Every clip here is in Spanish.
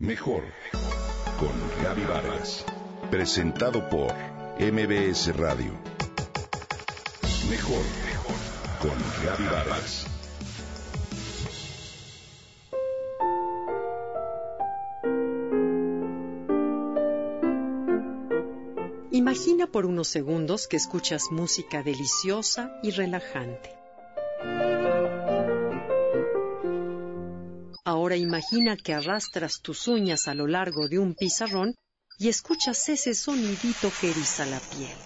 Mejor con Gaby Vargas. Presentado por MBS Radio. Mejor con Gaby Vargas. Imagina por unos segundos que escuchas música deliciosa y relajante. Ahora imagina que arrastras tus uñas a lo largo de un pizarrón y escuchas ese sonidito que eriza la piel.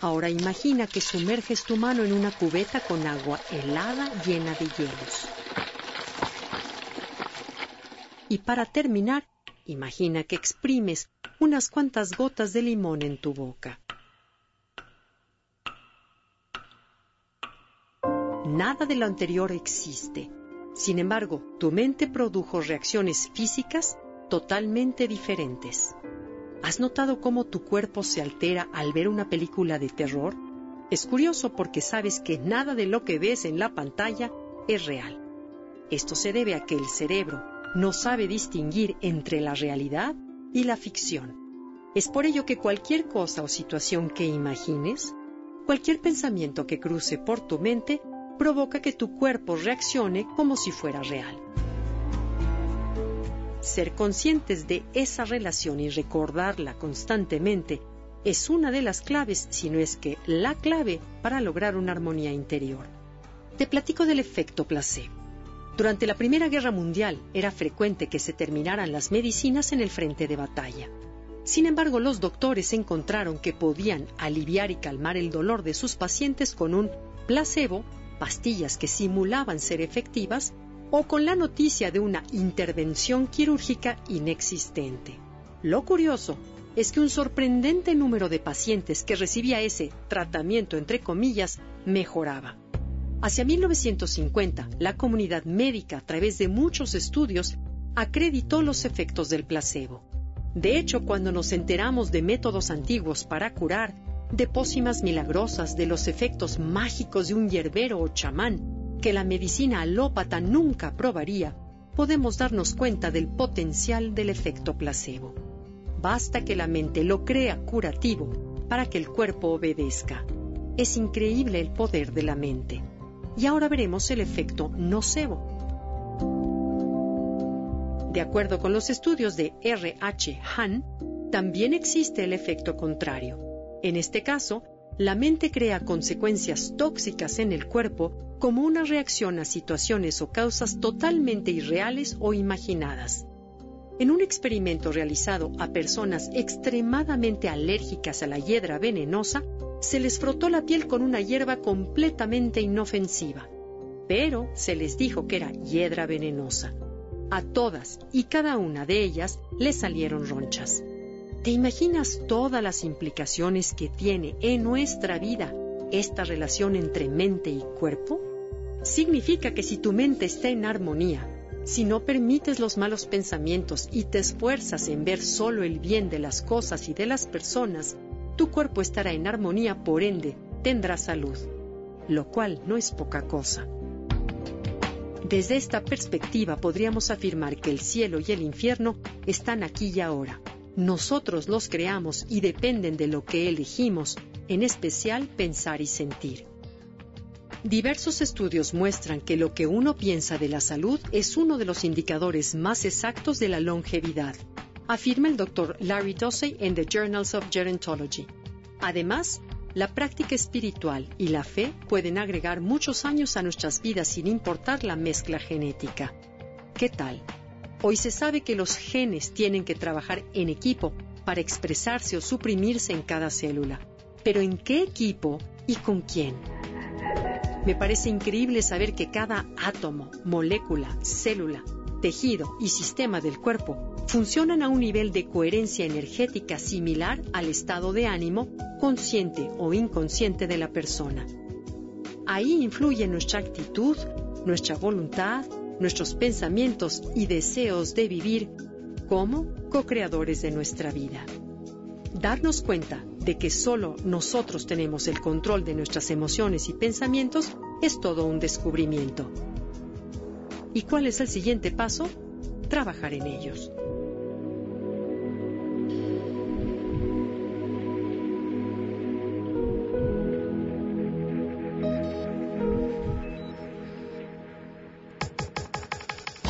Ahora imagina que sumerges tu mano en una cubeta con agua helada llena de hielos. Y para terminar, imagina que exprimes unas cuantas gotas de limón en tu boca. Nada de lo anterior existe. Sin embargo, tu mente produjo reacciones físicas totalmente diferentes. ¿Has notado cómo tu cuerpo se altera al ver una película de terror? Es curioso porque sabes que nada de lo que ves en la pantalla es real. Esto se debe a que el cerebro no sabe distinguir entre la realidad y la ficción. Es por ello que cualquier cosa o situación que imagines, cualquier pensamiento que cruce por tu mente, provoca que tu cuerpo reaccione como si fuera real. Ser conscientes de esa relación y recordarla constantemente es una de las claves, si no es que la clave, para lograr una armonía interior. Te platico del efecto placebo. Durante la Primera Guerra Mundial era frecuente que se terminaran las medicinas en el frente de batalla. Sin embargo, los doctores encontraron que podían aliviar y calmar el dolor de sus pacientes con un placebo pastillas que simulaban ser efectivas o con la noticia de una intervención quirúrgica inexistente. Lo curioso es que un sorprendente número de pacientes que recibía ese tratamiento, entre comillas, mejoraba. Hacia 1950, la comunidad médica, a través de muchos estudios, acreditó los efectos del placebo. De hecho, cuando nos enteramos de métodos antiguos para curar, de pócimas milagrosas, de los efectos mágicos de un hierbero o chamán que la medicina alópata nunca probaría, podemos darnos cuenta del potencial del efecto placebo. Basta que la mente lo crea curativo para que el cuerpo obedezca. Es increíble el poder de la mente. Y ahora veremos el efecto nocebo. De acuerdo con los estudios de R. H. Hahn, también existe el efecto contrario en este caso, la mente crea consecuencias tóxicas en el cuerpo como una reacción a situaciones o causas totalmente irreales o imaginadas. En un experimento realizado a personas extremadamente alérgicas a la hiedra venenosa, se les frotó la piel con una hierba completamente inofensiva, pero se les dijo que era hiedra venenosa. A todas y cada una de ellas les salieron ronchas. ¿Te imaginas todas las implicaciones que tiene en nuestra vida esta relación entre mente y cuerpo? Significa que si tu mente está en armonía, si no permites los malos pensamientos y te esfuerzas en ver solo el bien de las cosas y de las personas, tu cuerpo estará en armonía, por ende, tendrá salud, lo cual no es poca cosa. Desde esta perspectiva podríamos afirmar que el cielo y el infierno están aquí y ahora nosotros los creamos y dependen de lo que elegimos, en especial pensar y sentir. Diversos estudios muestran que lo que uno piensa de la salud es uno de los indicadores más exactos de la longevidad, afirma el Dr. Larry Dossey en The Journals of Gerontology. Además, la práctica espiritual y la fe pueden agregar muchos años a nuestras vidas sin importar la mezcla genética. ¿Qué tal? Hoy se sabe que los genes tienen que trabajar en equipo para expresarse o suprimirse en cada célula. Pero ¿en qué equipo y con quién? Me parece increíble saber que cada átomo, molécula, célula, tejido y sistema del cuerpo funcionan a un nivel de coherencia energética similar al estado de ánimo consciente o inconsciente de la persona. Ahí influye nuestra actitud, nuestra voluntad, nuestros pensamientos y deseos de vivir como co-creadores de nuestra vida. Darnos cuenta de que solo nosotros tenemos el control de nuestras emociones y pensamientos es todo un descubrimiento. ¿Y cuál es el siguiente paso? Trabajar en ellos.